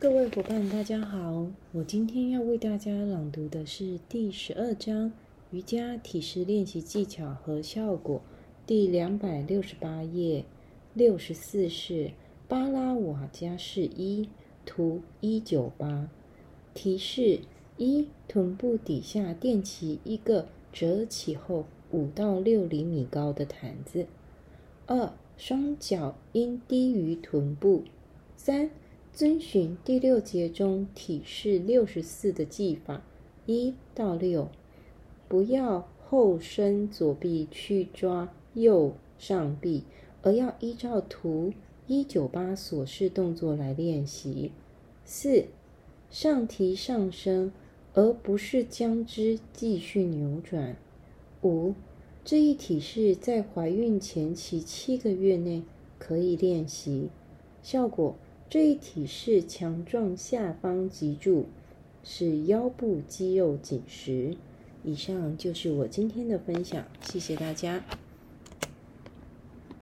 各位伙伴，大家好！我今天要为大家朗读的是第十二章瑜伽体式练习技巧和效果，第两百六十八页，六十四式巴拉瓦加式一，图一九八。提示：一、臀部底下垫起一个折起后五到六厘米高的毯子；二、双脚应低于臀部；三。遵循第六节中体式六十四的技法，一到六，不要后伸左臂去抓右上臂，而要依照图一九八所示动作来练习。四，上提上升，而不是将之继续扭转。五，这一体式在怀孕前期七个月内可以练习，效果。这一体式强壮下方脊柱，使腰部肌肉紧实。以上就是我今天的分享，谢谢大家。